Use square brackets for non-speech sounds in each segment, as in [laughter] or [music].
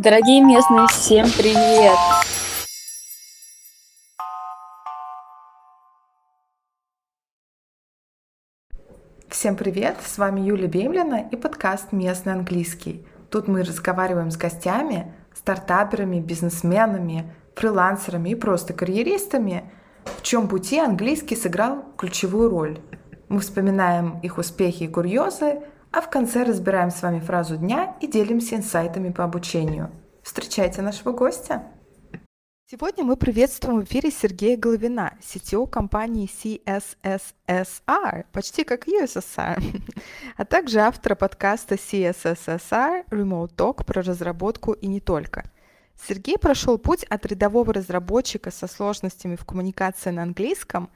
Дорогие местные, всем привет! Всем привет! С вами Юлия Бемлина и подкаст «Местный английский». Тут мы разговариваем с гостями, стартаперами, бизнесменами, фрилансерами и просто карьеристами, в чем пути английский сыграл ключевую роль. Мы вспоминаем их успехи и курьезы, а в конце разбираем с вами фразу дня и делимся инсайтами по обучению. Встречайте нашего гостя! Сегодня мы приветствуем в эфире Сергея Головина, CTO компании CSSSR, почти как USSR, [laughs] а также автора подкаста CSSSR Remote Talk про разработку и не только. Сергей прошел путь от рядового разработчика со сложностями в коммуникации на английском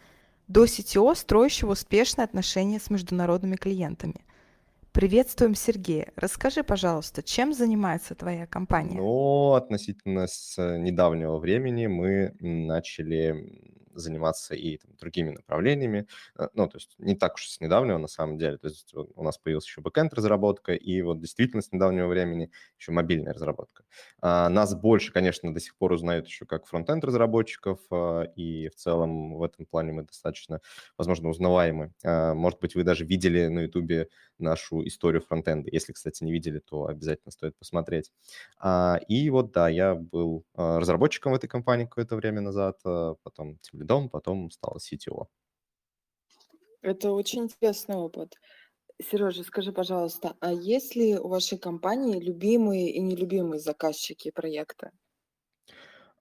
до CTO, строящего успешные отношения с международными клиентами – Приветствуем Сергея. Расскажи, пожалуйста, чем занимается твоя компания? Ну, относительно с недавнего времени мы начали заниматься и там, другими направлениями. Э, ну, то есть не так уж с недавнего на самом деле. То есть у нас появилась еще бэкенд разработка и вот действительно с недавнего времени еще мобильная разработка. А, нас больше, конечно, до сих пор узнают еще как фронтенд разработчиков, а, и в целом в этом плане мы достаточно, возможно, узнаваемы. А, может быть, вы даже видели на ютубе нашу историю фронтенда. Если, кстати, не видели, то обязательно стоит посмотреть. И вот, да, я был разработчиком в этой компании какое-то время назад, потом тем лидом, потом стал CTO. Это очень интересный опыт. Сережа, скажи, пожалуйста, а есть ли у вашей компании любимые и нелюбимые заказчики проекта?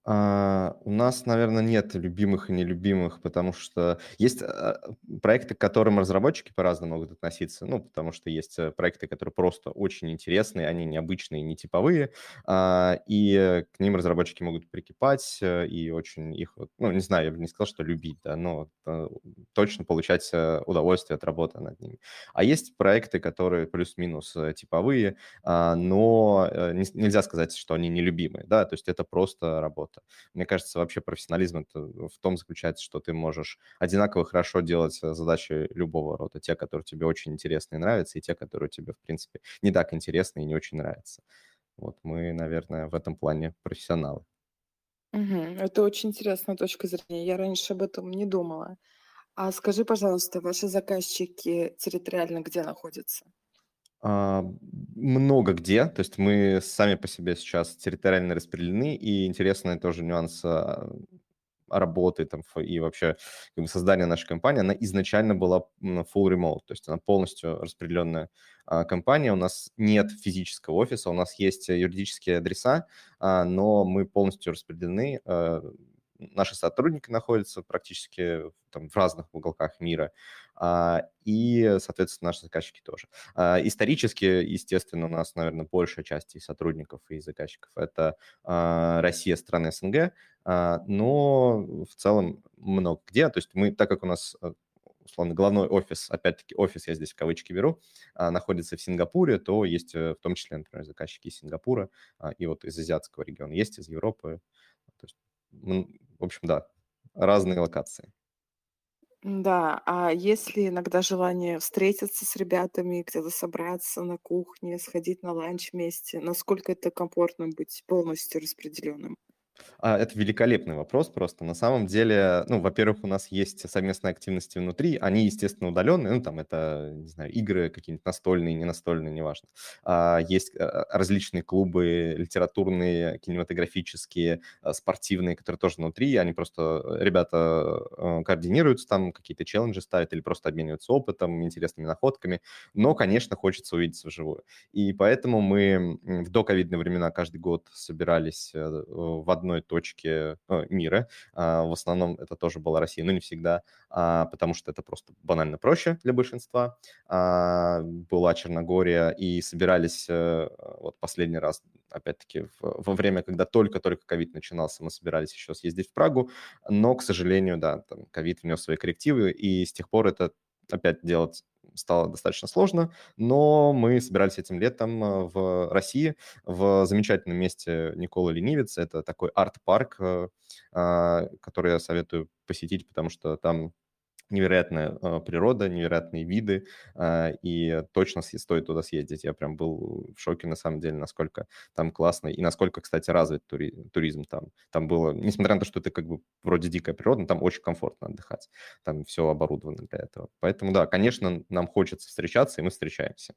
А, у нас, наверное, нет любимых и нелюбимых, потому что есть а, проекты, к которым разработчики по-разному могут относиться. Ну, потому что есть э, проекты, которые просто очень интересные, они необычные, не типовые, а, и к ним разработчики могут прикипать э, и очень их, ну, не знаю, я бы не сказал, что любить, да, но э, точно получать удовольствие от работы над ними. А есть проекты, которые плюс-минус типовые, но нельзя сказать, что они нелюбимые, да, то есть это просто работа работа. Мне кажется, вообще профессионализм это в том заключается, что ты можешь одинаково хорошо делать э, задачи любого рода. Те, которые тебе очень интересны и нравятся, и те, которые тебе, в принципе, не так интересны и не очень нравятся. Вот мы, наверное, в этом плане профессионалы. Угу. Это очень интересная точка зрения. Я раньше об этом не думала. А скажи, пожалуйста, ваши заказчики территориально где находятся? А, много где, то есть мы сами по себе сейчас территориально распределены, и интересный тоже нюанс а, работы там, и вообще как бы, создания нашей компании, она изначально была full remote, то есть она полностью распределенная а, компания, у нас нет физического офиса, у нас есть юридические адреса, но мы полностью распределены, наши сотрудники находятся практически там, в разных уголках мира, а, и, соответственно, наши заказчики тоже. А, исторически, естественно, у нас, наверное, большая часть и сотрудников, и заказчиков – это а, Россия, страны СНГ, но в целом много где. То есть мы, так как у нас э, условно, главной офис, опять-таки, офис я здесь в кавычки беру, находится в Сингапуре, то есть э, в том числе, например, заказчики из Сингапура и вот из азиатского региона, есть из Европы. То есть, в общем, да, разные локации. Да, а есть ли иногда желание встретиться с ребятами, где-то собраться на кухне, сходить на ланч вместе? Насколько это комфортно быть полностью распределенным? А, это великолепный вопрос просто. На самом деле, ну, во-первых, у нас есть совместные активности внутри, они, естественно, удаленные, ну, там это, не знаю, игры какие-нибудь настольные, не настольные, неважно. А, есть а, различные клубы литературные, кинематографические, а, спортивные, которые тоже внутри, они просто, ребята координируются там, какие-то челленджи ставят или просто обмениваются опытом, интересными находками, но, конечно, хочется увидеться вживую. И поэтому мы в доковидные времена каждый год собирались э, в одной одной точке э, мира. А, в основном это тоже была Россия, но не всегда, а, потому что это просто банально проще для большинства. А, была Черногория, и собирались э, вот последний раз, опять-таки, во время, когда только-только ковид начинался, мы собирались еще съездить в Прагу, но, к сожалению, да, там ковид внес свои коррективы, и с тех пор это опять делать стало достаточно сложно, но мы собирались этим летом э, в России, в замечательном месте Никола Ленивец. Это такой арт-парк, э, а, который я советую посетить, потому что там невероятная э, природа, невероятные виды, э, и точно стоит туда съездить. Я прям был в шоке, на самом деле, насколько там классно, и насколько, кстати, развит тури туризм там. Там было, несмотря на то, что это как бы вроде дикая природа, там очень комфортно отдыхать. Там все оборудовано для этого. Поэтому, да, конечно, нам хочется встречаться, и мы встречаемся.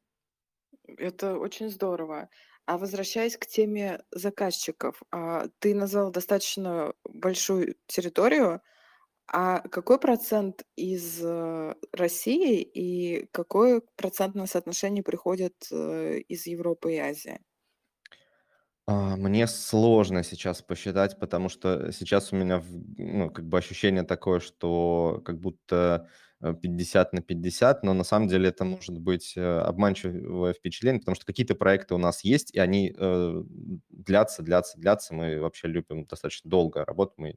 Это очень здорово. А возвращаясь к теме заказчиков, а, ты назвал достаточно большую территорию, а какой процент из, э, России и какое процентное соотношение приходит, э, из Европы и Азии? А, мне сложно сейчас посчитать, потому что сейчас у меня ну, как бы ощущение такое, что как будто, э, 50 на 50, но на самом деле это может быть, э, обманчивое впечатление, потому что какие-то проекты у нас есть, и они, э, длятся, длятся, длятся. Мы вообще любим достаточно долго работать, мы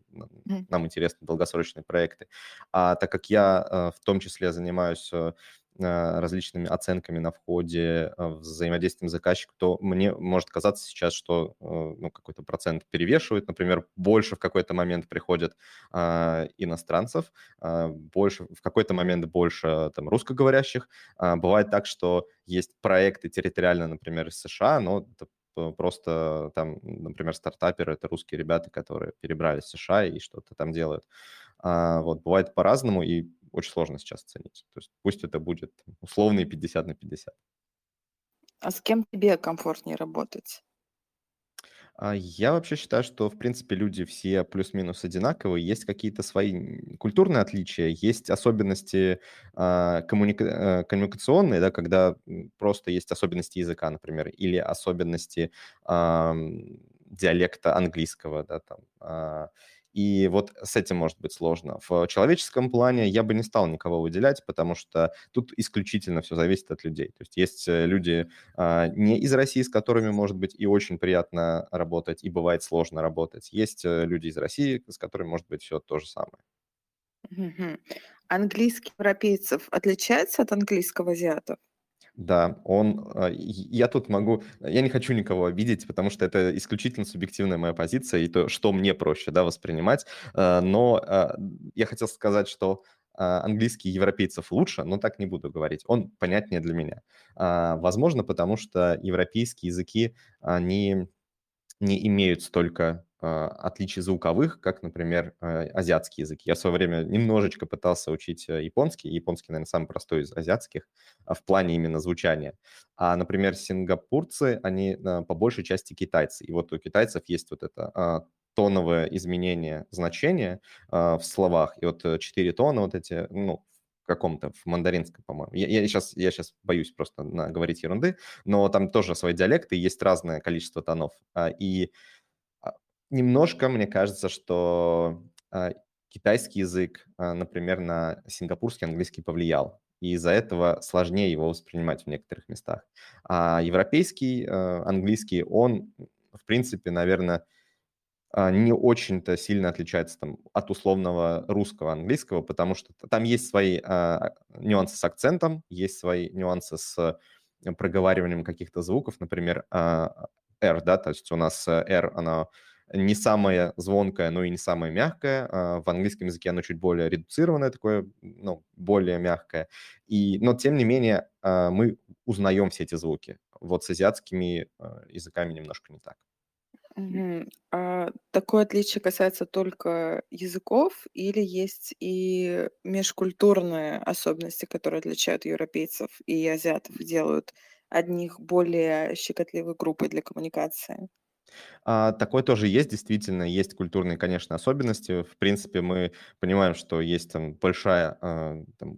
нам интересны долгосрочные проекты. А так как я, э, в том числе занимаюсь, э, Э, различными оценками на входе, э, взаимодействием заказчиком, то мне может казаться сейчас, что э, ну, какой-то процент перевешивает. Например, больше в какой-то момент приходят а, иностранцев, а, больше, в какой-то момент больше там, русскоговорящих. А, бывает так, что есть проекты территориально, например, из США, но это просто там, например, стартаперы — это русские ребята, которые перебрались в США и что-то там делают. А, вот, бывает по-разному, и очень сложно сейчас оценить. То есть пусть это будет условные 50 на 50. А с кем тебе комфортнее работать? А я вообще считаю, что, в принципе, люди все плюс-минус одинаковые. Есть какие-то свои культурные отличия, есть особенности а, коммуника- э, коммуникационные, да, когда просто есть особенности языка, например, или особенности а, диалекта английского, да, там, а, и вот с этим может быть сложно. В человеческом плане я бы не стал никого выделять, потому что тут исключительно все зависит от людей. То есть есть э, люди а, не из России, с которыми, может быть, и очень приятно работать, и бывает сложно работать. Есть э, люди из России, с которыми, может быть, все то же самое. Мгм. Английский европейцев отличается от английского азиатов? Да, он, а, я тут могу, я не хочу никого обидеть, потому что это исключительно субъективная моя позиция и то, что мне проще, да, воспринимать. А, но а, я хотел сказать, что английский европейцев лучше, но так не буду говорить. Он понятнее для меня. Возможно, потому что европейские языки, они не имеют столько а, отличий звуковых, как, например, а, азиатские языки. Я в свое время немножечко пытался учить э, японский. Японский, наверное, самый простой из азиатских а, в плане именно звучания. А, например, сингапурцы, они по большей части китайцы. И вот у китайцев есть вот это тоновое изменение значения в словах. И вот э, четыре тона вот эти, ну, каком-то, в мандаринском, по-моему. Я, я, сейчас, я сейчас боюсь просто говорить ерунды, но там тоже свои диалекты, есть разное количество тонов. И Немножко, мне кажется, что а, китайский язык, а, например, на сингапурский английский повлиял, и из-за этого сложнее его воспринимать в некоторых местах. А европейский а, английский, он, в принципе, наверное, не очень-то сильно отличается там, от условного русского английского, потому что там есть свои нюансы с акцентом, есть свои нюансы с проговариванием каких-то звуков, например, а, R, да, то есть у нас R, она не самая звонкая, но и не самая мягкая. В английском языке оно чуть более редуцированное, такое, ну, более мягкое. И, но, тем не менее, а, мы узнаем все эти звуки. Вот с азиатскими а, языками немножко не так. Мгм. А такое отличие касается только языков или есть и межкультурные особенности, которые отличают европейцев и азиатов, делают одних более щекотливой группой для коммуникации? А, такое тоже есть, действительно, есть культурные, конечно, особенности. В принципе, мы понимаем, что есть там большая а, там,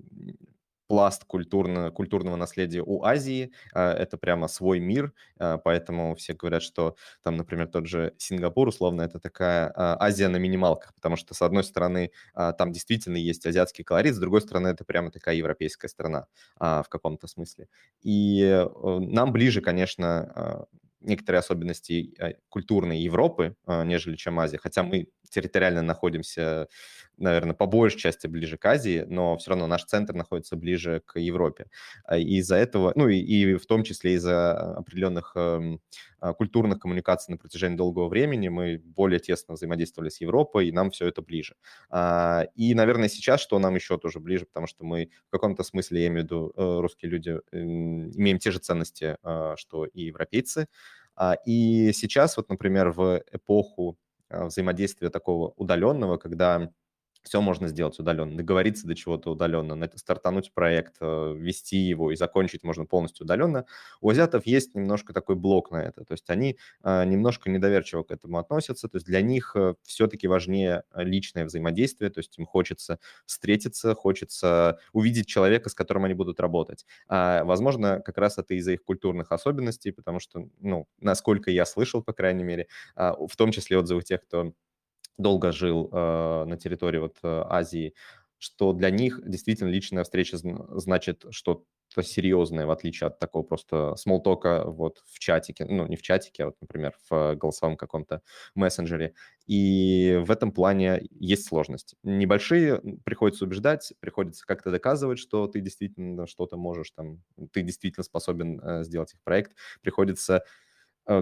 пласт культурно, культурного наследия у Азии. А, это прямо свой мир, поэтому все говорят, что там, например, тот же Сингапур, условно, это такая Азия на минималках, потому что, с одной стороны, там действительно есть азиатский колорит, с другой стороны, это прямо такая европейская страна в каком-то смысле. И а, нам ближе, конечно, некоторые особенности э, культурной Европы, а, нежели чем Азия. Хотя мы территориально находимся, наверное, по большей части ближе к Азии, но все равно наш центр находится ближе к Европе. А из-за этого, ну и, и в том числе из-за определенных эм, а, культурных коммуникаций на протяжении долгого времени мы более тесно взаимодействовали с Европой, и нам все это ближе. А, и, наверное, сейчас, что нам еще тоже ближе, потому что мы в каком-то смысле, я имею в виду, э, русские люди, имеем те же ценности, что и европейцы. И сейчас, вот, например, в эпоху взаимодействия такого удаленного, когда все можно сделать удаленно, договориться до чего-то удаленно, стартануть проект, э, вести его и закончить можно полностью удаленно. У азиатов есть немножко такой блок на это, то есть они э, немножко недоверчиво к этому относятся, то есть для них э, все-таки важнее личное взаимодействие, то есть им хочется встретиться, хочется увидеть человека, с которым они будут работать. А, возможно, как раз это из-за их культурных особенностей, потому что, ну, насколько я слышал, по крайней мере, а, в том числе отзывы тех, кто долго жил э, на территории вот э, Азии, что для них действительно личная встреча значит что-то серьезное, в отличие от такого просто смолтока вот в чатике, ну, не в чатике, а вот, например, в голосовом каком-то мессенджере. И в этом плане есть сложности. Небольшие приходится убеждать, приходится как-то доказывать, что ты действительно что-то можешь, там, ты действительно способен э, сделать их проект. Приходится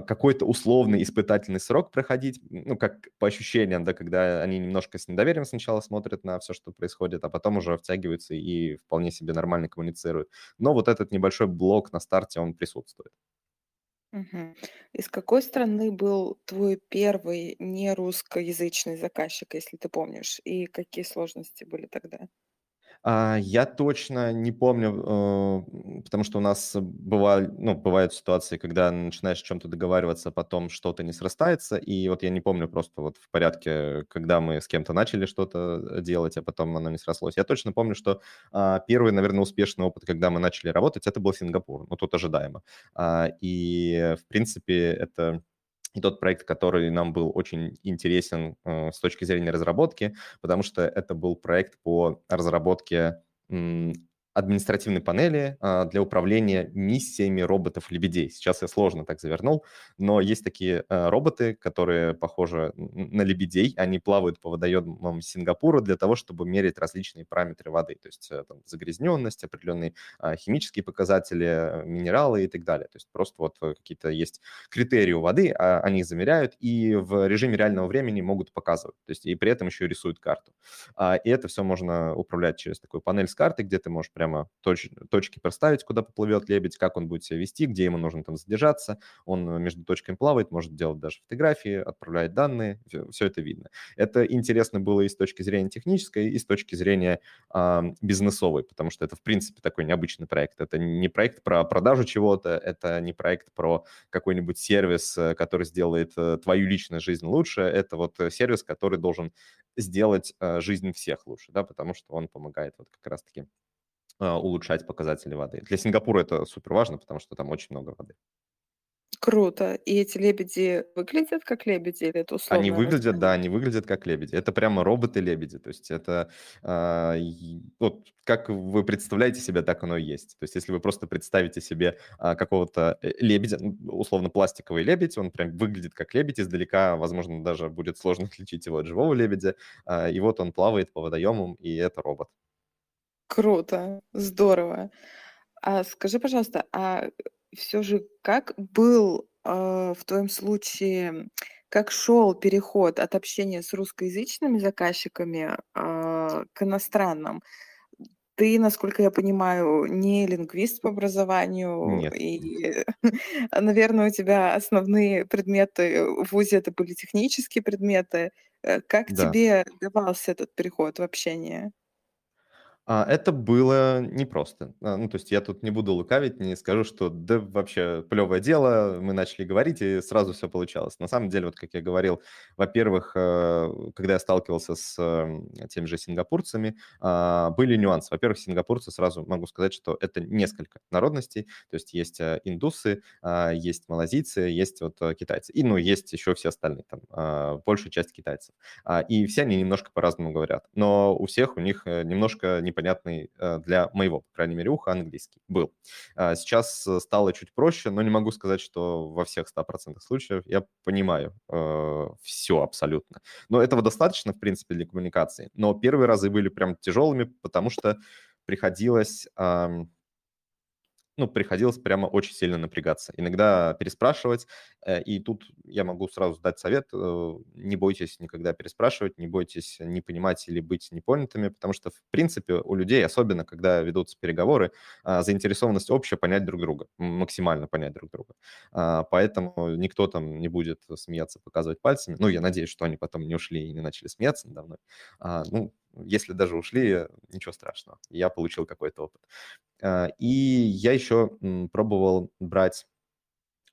какой-то условный испытательный срок проходить, ну, как по ощущениям, да, когда они немножко с недоверием сначала смотрят на все, что происходит, а потом уже втягиваются и вполне себе нормально коммуницируют. Но вот этот небольшой блок на старте, он присутствует. Угу. Из какой страны был твой первый нерусскоязычный заказчик, если ты помнишь, и какие сложности были тогда? А, я точно не помню, э, потому что у нас бывают, ну, бывают ситуации, когда начинаешь о чем-то договариваться, а потом что-то не срастается, и вот я не помню просто вот в порядке, когда мы с кем-то начали что-то делать, а потом оно не срослось. Я точно помню, что а, первый, наверное, успешный опыт, когда мы начали работать, это был Сингапур, ну, тут ожидаемо. И, в принципе, это и тот проект, который нам был очень интересен э, с точки зрения разработки, потому что это был проект по разработке административной панели а, для управления миссиями роботов-лебедей. Сейчас я сложно так завернул, но есть такие а, роботы, которые похожи на лебедей. Они плавают по водоемам Сингапура для того, чтобы мерить различные параметры воды, то есть э, там, загрязненность, определенные а, химические показатели, минералы и так далее. То есть просто вот э, какие-то есть критерии у воды, они замеряют и в режиме реального времени могут показывать. То есть и при этом еще рисуют карту. И это все можно управлять через такую панель с картой, где ты можешь прямо прямо точ, точки проставить, куда поплывет лебедь, как он будет себя вести, где ему нужно там задержаться. Он э, между точками плавает, может делать даже фотографии, отправлять данные, все, это видно. Это интересно было и с точки зрения технической, и с точки зрения э, бизнесовой, потому что это, в принципе, такой необычный проект. Это не проект про продажу чего-то, это не проект про какой-нибудь сервис, э, который сделает э, твою личную жизнь лучше, это вот сервис, который должен сделать жизнь всех лучше, да, потому что он помогает вот как раз-таки улучшать показатели воды. Для Сингапура это супер важно, потому что там очень много воды. Круто. И эти лебеди выглядят как лебеди или это условно? Они выглядят, да, они выглядят как лебеди. Это прямо роботы-лебеди. То есть это э, вот как вы представляете себе, так оно и есть. То есть если вы просто представите себе э, какого-то э, лебедя, условно пластиковый лебедь, он прям выглядит как лебедь издалека, возможно, даже будет сложно отличить его от живого лебедя. Э, и вот он плавает по водоемам, и это робот. Круто, здорово. А скажи, пожалуйста, а все же как был, а, в твоем случае, как шел переход от общения с русскоязычными заказчиками, а, к иностранным? Ты, насколько я понимаю, не лингвист по образованию, Нет. и, [laughs] наверное, у тебя основные предметы в ВУЗе это были технические предметы. Э, как Да. тебе давался этот переход в общение? А, это было непросто. А, ну, то есть я тут не буду лукавить, не скажу, что да вообще плевое дело, мы начали говорить, и сразу все получалось. На самом деле, вот как я говорил, во-первых, э, когда я сталкивался с э, теми же сингапурцами, а, были нюансы. Во-первых, сингапурцы, сразу могу сказать, что это несколько народностей, то есть есть э, индусы, есть малазийцы, есть вот китайцы, и, ну, есть еще все остальные, там, большая часть китайцев. И все они немножко по-разному говорят, но у всех у них немножко не непонятный э, для моего, по крайней мере, уха английский был. А сейчас стало чуть проще, но не могу сказать, что во всех 100% случаев я понимаю э, все абсолютно. Но этого достаточно, в принципе, для коммуникации. Но первые разы были прям тяжелыми, потому что приходилось... Э, ну, приходилось прямо очень сильно напрягаться. Иногда переспрашивать, э, и тут я могу сразу дать совет, э, не бойтесь никогда переспрашивать, не бойтесь не понимать или быть непонятыми, потому что, в принципе, у людей, особенно когда ведутся переговоры, а, заинтересованность общая понять друг друга, максимально понять друг друга. А, поэтому никто там не будет смеяться, показывать пальцами. Ну, я надеюсь, что они потом не ушли и не начали смеяться надо мной. А, ну, если даже ушли, ничего страшного. Я получил какой-то опыт. А, и я еще пробовал брать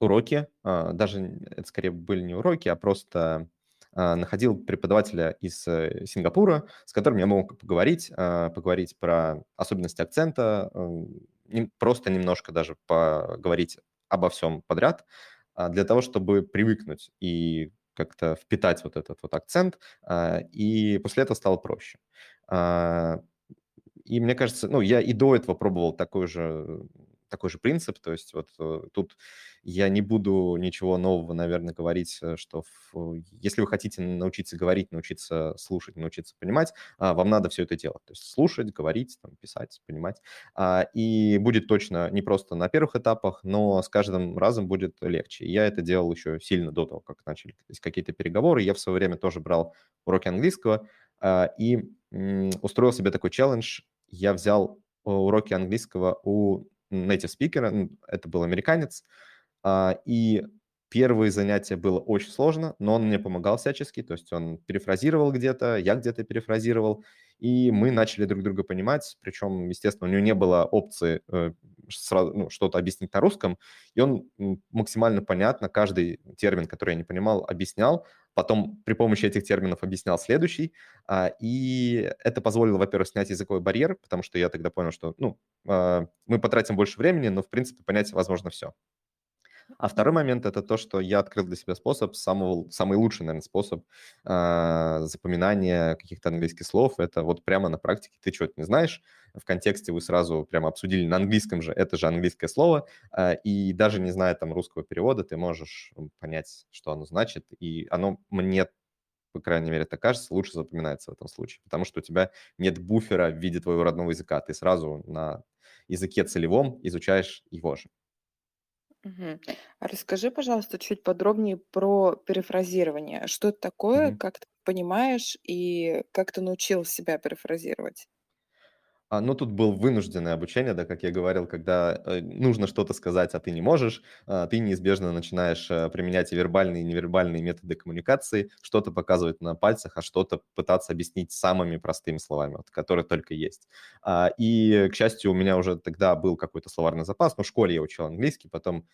уроки, а, даже это скорее были не уроки, а просто а, находил преподавателя из э, Сингапура, с которым я мог поговорить, поговорить про особенности акцента, просто немножко даже поговорить обо всем подряд, для того, чтобы привыкнуть и как-то впитать вот этот вот акцент, и после этого стало проще. И мне кажется, ну, я и до этого пробовал такой же, такой же принцип, то есть вот э, тут я не буду ничего нового, наверное, говорить, э, что в, если вы хотите научиться говорить, научиться слушать, научиться понимать, а, вам надо все это делать. То есть слушать, говорить, там, писать, понимать. А, и будет точно не просто на первых этапах, но с каждым разом будет легче. я это делал еще сильно до того, как начали какие-то переговоры. Я в свое время тоже брал уроки английского а, и устроил себе такой челлендж я взял э, уроки английского у native speaker, это был американец, а, и первые занятия было очень сложно, но он мне помогал всячески, то есть он перефразировал где-то, я где-то перефразировал, и мы начали друг друга понимать, причем, естественно, у него не было опции э, сразу, ну, что-то объяснить на русском, и он максимально понятно каждый термин, который я не понимал, объяснял, потом при помощи этих терминов объяснял следующий, а, и это позволило, во-первых, снять языковой барьер, потому что я тогда понял, что, ну, а, мы потратим больше времени, но, в принципе, понять возможно все. А второй момент – это то, что я открыл для себя способ, самого, самый лучший, наверное, способ э, запоминания каких-то английских слов. Это вот прямо на практике ты что-то не знаешь, в контексте вы сразу прямо обсудили на английском же, это же английское слово, э, и даже не зная там русского перевода, ты можешь понять, что оно значит, и оно мне по крайней мере, это кажется, лучше запоминается в этом случае, потому что у тебя нет буфера в виде твоего родного языка, ты сразу на языке целевом изучаешь его же. Мгм. А расскажи, пожалуйста, чуть подробнее про перефразирование. Что это такое, Мгм. как ты понимаешь и как ты научил себя перефразировать? А, ну, тут был вынужденное обучение, да, как я говорил, когда э, нужно что-то сказать, а ты не можешь, а, ты неизбежно начинаешь э, применять и вербальные, и невербальные методы коммуникации, что-то показывать на пальцах, а что-то пытаться объяснить самыми простыми словами, вот, которые только есть. А, и, к счастью, у меня уже тогда был какой-то словарный запас, но в школе я учил английский, потом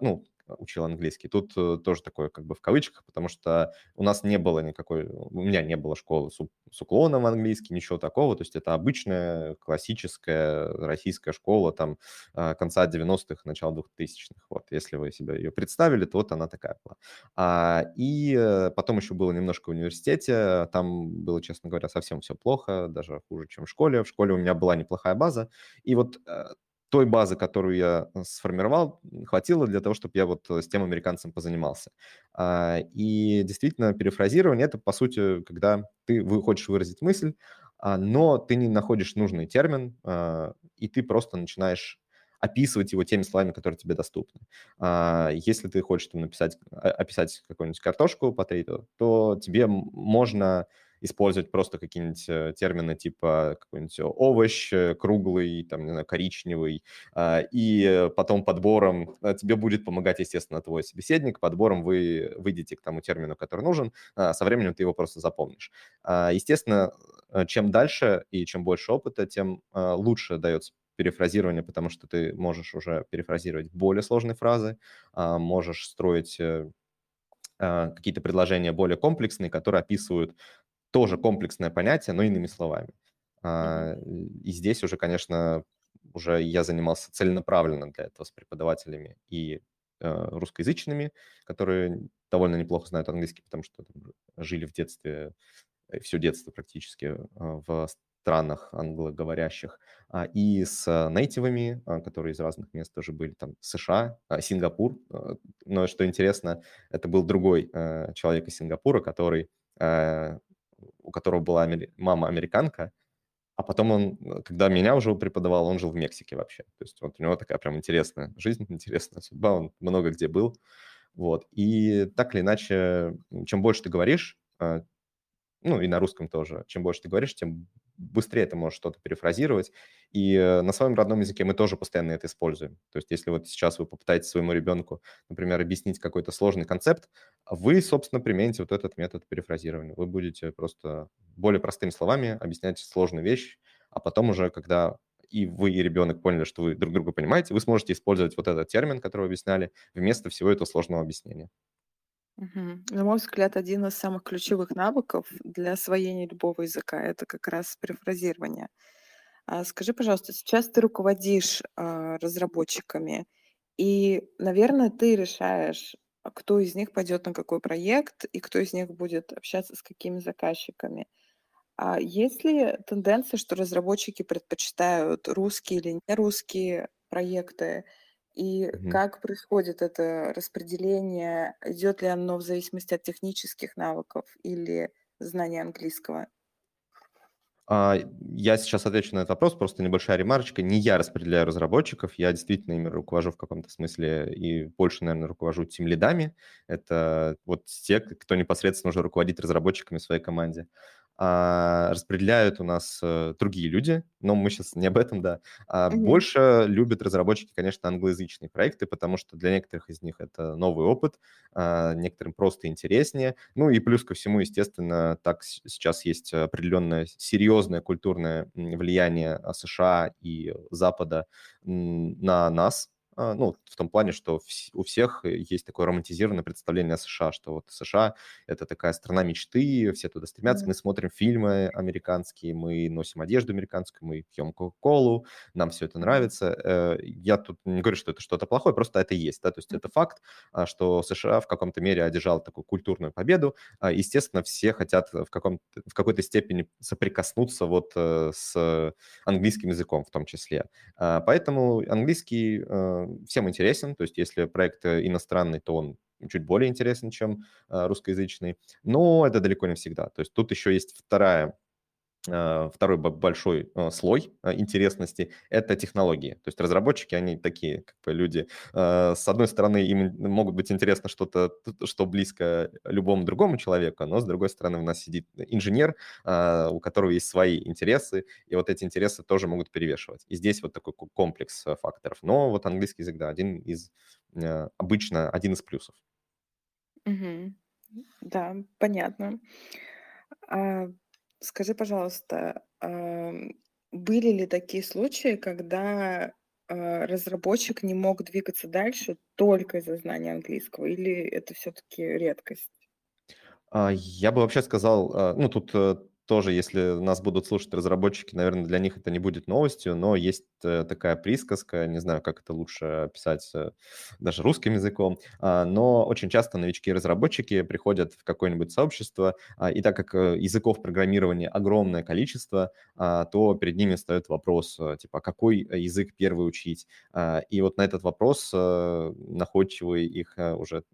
ну, учил английский. Тут э, тоже такое как бы в кавычках, потому что у нас не было никакой, у меня не было школы с, с уклоном в английский, ничего такого. То есть это обычная классическая российская школа там а, конца 90-х, начала 2000-х. Вот, если вы себе ее представили, то вот она такая была. А, и э, потом еще было немножко в университете, там было, честно говоря, совсем все плохо, даже хуже, чем в школе. В школе у меня была неплохая база, и вот э, той базы, которую я э, сформировал, хватило для того, чтобы я вот э, с тем американцем позанимался. А, и действительно, перефразирование – это, по сути, когда ты хочешь выразить мысль, а, но ты не находишь нужный термин, а, и ты просто начинаешь описывать его теми словами, которые тебе доступны. Если ты хочешь там, написать, описать какую-нибудь картошку по то тебе можно использовать просто какие-нибудь э, термины типа какой-нибудь овощ э, круглый, там, не знаю, коричневый, а, и потом подбором э, тебе будет помогать, естественно, твой собеседник, подбором вы выйдете к тому термину, который нужен, а, со временем ты его просто запомнишь. А, естественно, чем дальше и чем больше опыта, тем лучше дается перефразирование, потому что ты можешь уже перефразировать более сложные фразы, можешь строить какие-то предложения более комплексные, которые описывают тоже комплексное понятие, но иными словами. Mm-hmm. И здесь уже, конечно, уже я занимался целенаправленно для этого с преподавателями и э, русскоязычными, которые довольно неплохо знают английский, потому что жили в детстве, э, все детство практически в странах англоговорящих, а, и с нейтивами, которые из разных мест тоже были, там США, Сингапур. Но что интересно, это был другой человек из Сингапура, который, у которого была мама американка, а потом он, когда меня уже преподавал, он жил в Мексике вообще. То есть вот у него такая прям интересная жизнь, [laughs] интересная судьба, он много где был. Вот. И так или иначе, чем больше ты говоришь, а, ну и на русском тоже, чем больше ты говоришь, тем быстрее ты можешь что-то перефразировать. И э, на своем родном языке мы тоже постоянно это используем. То есть если вот сейчас вы попытаетесь своему ребенку, например, объяснить какой-то сложный концепт, вы, собственно, примените вот этот метод перефразирования. Вы будете просто более простыми словами объяснять сложную вещь, а потом уже, когда и вы, и ребенок поняли, что вы друг друга понимаете, вы сможете использовать вот этот термин, который вы объясняли, вместо всего этого сложного объяснения. На мой взгляд, один из самых ключевых навыков для освоения любого языка- это как раз перефразирование. А скажи, пожалуйста, сейчас ты руководишь, а, разработчиками, и, наверное, ты решаешь, кто из них пойдет на какой проект и кто из них будет общаться с какими заказчиками. А есть ли тенденция, что разработчики предпочитают русские или нерусские проекты? И Мгм. как происходит это распределение? Идет ли оно в зависимости от технических навыков или знания английского? А, я сейчас отвечу на этот вопрос, просто небольшая ремарочка. Не я распределяю разработчиков, я действительно ими руковожу в каком-то смысле и больше, наверное, руковожу тем лидами. Это вот те, кто непосредственно уже руководит разработчиками в своей команде а, распределяют у нас а, другие люди, но мы сейчас не об этом, да. А, mm-hmm. Больше любят разработчики, конечно, англоязычные проекты, потому что для некоторых из них это новый опыт, а, некоторым просто интереснее. Ну и плюс ко всему, естественно, так сейчас есть определенное серьезное культурное влияние США и Запада на нас, а, ну, в том плане, что у всех есть такое романтизированное представление о США, что вот США – это такая страна мечты, все туда стремятся, мы смотрим фильмы американские, мы носим одежду американскую, мы пьем кока-колу, нам все это нравится. Э, я тут не говорю, что это что-то плохое, просто это есть, да, то есть это факт, а, что США в каком-то мере одержал такую культурную победу. А, естественно, все хотят в, каком в какой-то степени соприкоснуться вот э, с английским языком в том числе. Поэтому английский э, всем интересен, то есть если проект э, иностранный, то он чуть более интересен, чем э, русскоязычный, но это далеко не всегда. То есть тут еще есть вторая э, второй большой слой интересности – это технологии. То есть разработчики, они такие как бы люди. С одной стороны, им могут быть интересно что-то, что близко любому другому человеку, но с другой стороны у нас сидит инженер, у которого есть свои интересы, и вот эти интересы тоже могут перевешивать. И здесь вот такой комплекс факторов. Но вот английский язык, да, один из, обычно один из плюсов. Угу. Да, понятно. А, скажи, пожалуйста, были ли такие случаи, когда а, разработчик не мог двигаться дальше только из-за знания английского, или это все-таки редкость? А, я бы вообще сказал, ну тут э, тоже, если нас будут слушать разработчики, наверное, для них это не будет новостью, но есть э, такая присказка, не знаю, как это лучше описать э, даже русским языком, а, но очень часто новички-разработчики приходят в какое-нибудь сообщество, а, и так как э, языков программирования огромное количество, а, то перед ними встает вопрос, типа, какой язык первый учить? И вот на этот вопрос находчивые их уже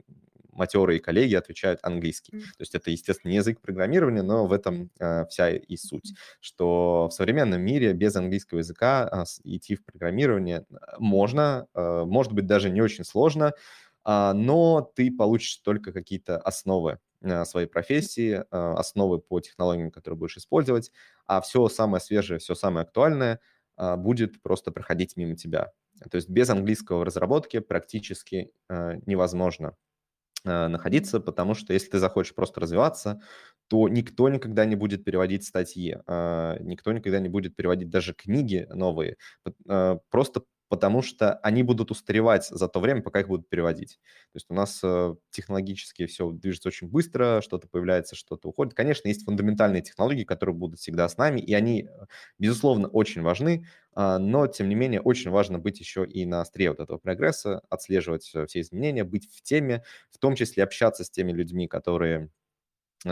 матерые коллеги отвечают английский. Mm. То есть это, естественно, не язык программирования, но в этом э, вся и суть, что в современном мире без английского языка э, идти в программирование можно, э, может быть, даже не очень сложно, э, но ты получишь только какие-то основы своей профессии, основы по технологиям, которые будешь использовать, а все самое свежее, все самое актуальное будет просто проходить мимо тебя. То есть без английского в разработке практически невозможно Э, находиться, потому что если ты захочешь просто развиваться, то никто никогда не будет переводить статьи, а, никто никогда не будет переводить даже книги новые, э, просто потому что они будут устаревать за то время, пока их будут переводить. То есть у нас э, технологически все движется очень быстро, что-то появляется, что-то уходит. Конечно, есть фундаментальные технологии, которые будут всегда с нами, и они, э, безусловно, очень важны, э, но, тем не менее, очень важно быть еще и на острие вот этого прогресса, отслеживать все изменения, быть в теме, в том числе общаться с теми людьми, которые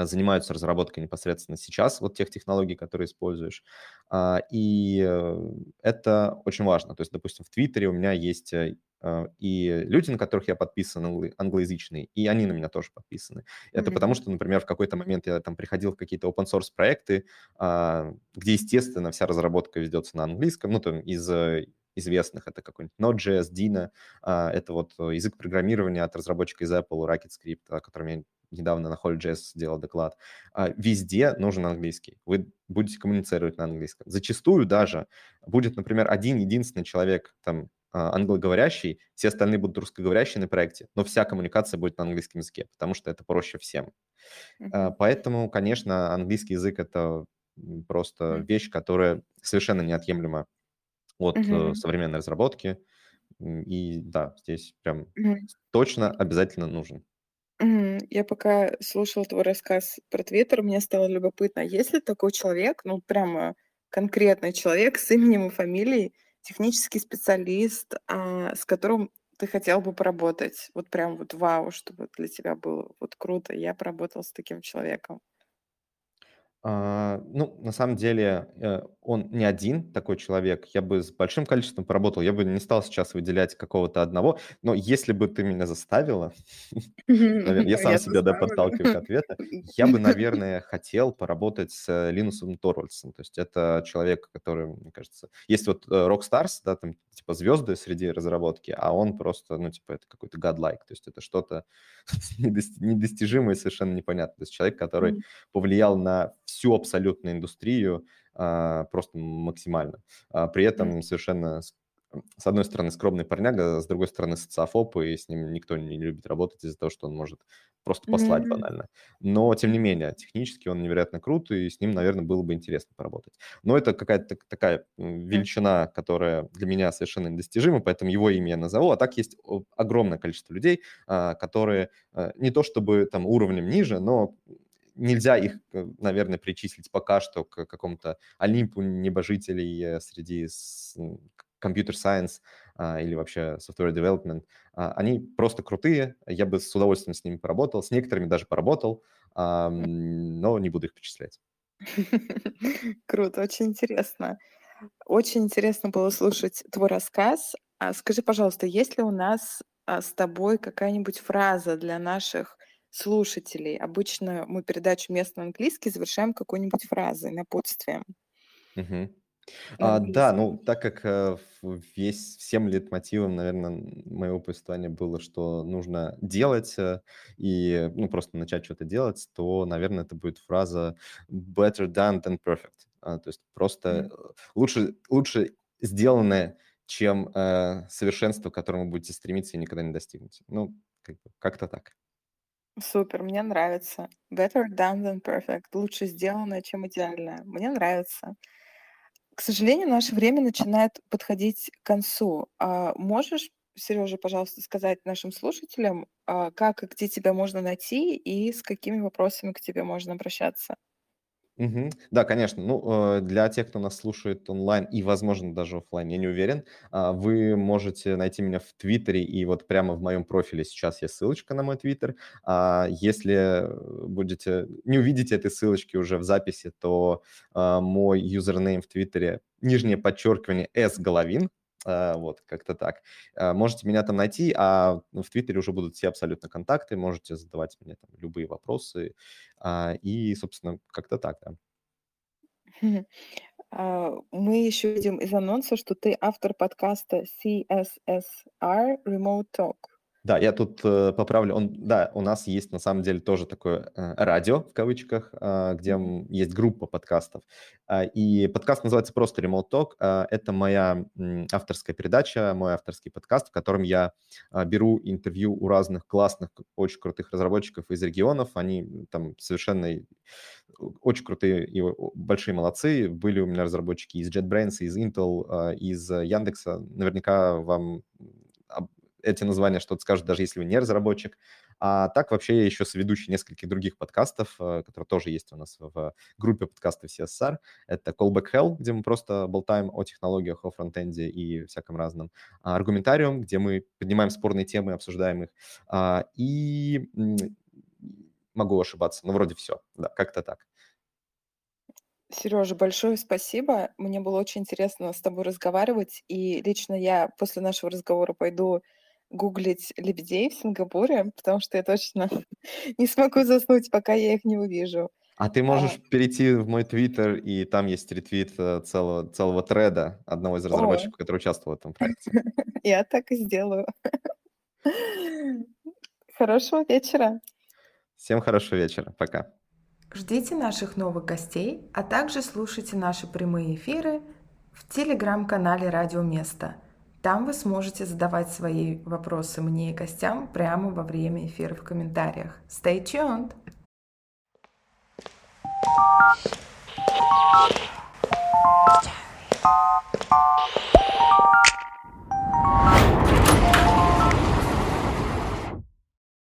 занимаются разработкой непосредственно сейчас вот тех технологий, которые используешь. А, и э, это очень важно. То есть, допустим, в Твиттере у меня есть э, а, и люди, на которых я подписан, англоязычные, и они на меня тоже подписаны. Это mm-hmm. потому что, например, в какой-то момент я там приходил в какие-то open source проекты, а, где, естественно, вся разработка ведется на английском, ну, там, из э, известных, это какой-нибудь Node.js, Dino, это вот язык программирования от разработчика из Apple, RocketScript, о котором я недавно на Hall.js сделал доклад, а, везде нужен английский. Вы будете коммуницировать на английском. Зачастую даже будет, например, один единственный человек, там, а, англоговорящий, все остальные будут русскоговорящие на проекте, но вся коммуникация будет на английском языке, потому что это проще всем. Mm-hmm. Поэтому, конечно, английский язык – это просто mm-hmm. вещь, которая совершенно неотъемлема от mm-hmm. современной разработки. И да, здесь прям точно обязательно нужен. Я пока слушала твой рассказ про Твиттер, мне стало любопытно, а есть ли такой человек, ну, прямо конкретный человек с именем и фамилией, технический специалист, а, с которым ты хотел бы поработать? Вот прям вот вау, чтобы для тебя было вот круто, я поработал с таким человеком. А, ну, на самом деле, э, он не один такой человек. Я бы с большим количеством поработал. Я бы не стал сейчас выделять какого-то одного. Но если бы ты меня заставила, [laughs] наверное, я сам себя да, подталкиваю к ответу, я бы, наверное, хотел поработать с Линусом Торвальдсом. То есть это человек, который, мне кажется... Есть вот э, Rockstars, да, там типа звезды среди разработки, а он просто, ну, типа, это какой-то godlike. То есть это что-то [laughs] недостижимое, совершенно непонятное. То есть человек, который повлиял на всю абсолютно индустрию а, просто максимально. А, при этом совершенно с одной стороны, скромный парняга, с другой стороны, социофоб, и с ним никто не любит работать из-за того, что он может просто послать mm-hmm. банально. Но, тем не менее, технически он невероятно крут, и с ним, наверное, было бы интересно поработать. Но это какая-то такая величина, которая для меня совершенно недостижима, поэтому его имя я назову. А так есть огромное количество людей, а, которые не то чтобы там уровнем ниже, но нельзя их, э, наверное, причислить пока что к какому-то олимпу небожителей э, среди компьютер-сайенс а, или вообще software development. А, они просто крутые, я бы с удовольствием с ними поработал, с некоторыми даже поработал, а, но не буду их перечислять. [laughs] Круто, очень интересно. Очень интересно было слушать твой рассказ. А скажи, пожалуйста, есть ли у нас с тобой какая-нибудь фраза для наших слушателей. Обычно мы передачу «Местный английский» завершаем какой-нибудь фразой, напутствием. Мгм. А, да, ну, так как э, весь всем лейтмотивом, наверное, моего повествования было, что нужно делать э, и, ну, просто начать что-то делать, то, наверное, это будет фраза better done than perfect. А, то есть просто э, лучше, лучше сделанное, чем э, совершенство, к которому будете стремиться и никогда не достигнете. Ну, как-то так. Супер, мне нравится. Better done than perfect. Лучше сделанное, чем идеальное. Мне нравится. К сожалению, наше время начинает подходить к концу. А можешь, Сережа, пожалуйста, сказать нашим слушателям, а, как и где тебя можно найти и с какими вопросами к тебе можно обращаться? Мгм. Да, конечно. Ну, э, для тех, кто нас слушает онлайн и, возможно, даже офлайн, я не уверен, а, вы можете найти меня в Твиттере, и вот прямо в моем профиле сейчас есть ссылочка на мой Твиттер. А если будете, не увидите этой ссылочки уже в записи, то а, мой юзернейм в Твиттере, нижнее подчеркивание, S Головин, вот, как-то так. А, можете меня там найти, а в Твиттере уже будут все абсолютно контакты, можете задавать мне там любые вопросы. А, и, собственно, как-то так, да. [laughs] Мы еще видим из анонса, что ты автор подкаста CSSR Remote Talk. Да, я тут э, поправлю. Он, да, у нас есть на самом деле тоже такое э, радио в кавычках, э, где есть группа подкастов. Э, и подкаст называется просто Remote Talk. Э, это моя э, авторская передача, мой авторский подкаст, в котором я э, беру интервью у разных классных, очень крутых разработчиков из регионов. Они там совершенно очень крутые и большие молодцы. Были у меня разработчики из JetBrains, из Intel, э, из Яндекса. Наверняка вам эти названия что-то скажут, даже если вы не разработчик. А так вообще я еще соведущий нескольких других подкастов, э, которые тоже есть у нас в группе подкастов CSR. Это Callback Hell, где мы просто болтаем о технологиях, о фронтенде и всяком разном. Аргументариум, где мы поднимаем спорные темы, обсуждаем их. А, и могу ошибаться, но вроде все, да, как-то так. Сережа, большое спасибо. Мне было очень интересно с тобой разговаривать. И лично я после нашего разговора пойду гуглить лебедей в Сингапуре, потому что я точно [laughs] не смогу заснуть, пока я их не увижу. А ты можешь а... перейти в мой твиттер, и там есть ретвит э, целого, целого треда одного из разработчиков, О. который участвовал в этом проекте. [laughs] Я так и сделаю. [laughs] Хорошего вечера. Всем хорошего вечера. Пока. Ждите наших новых гостей, а также слушайте наши прямые эфиры в телеграм-канале «Радио Место». Там вы сможете задавать свои вопросы мне и гостям прямо во время эфира в комментариях. Stay tuned! Thank.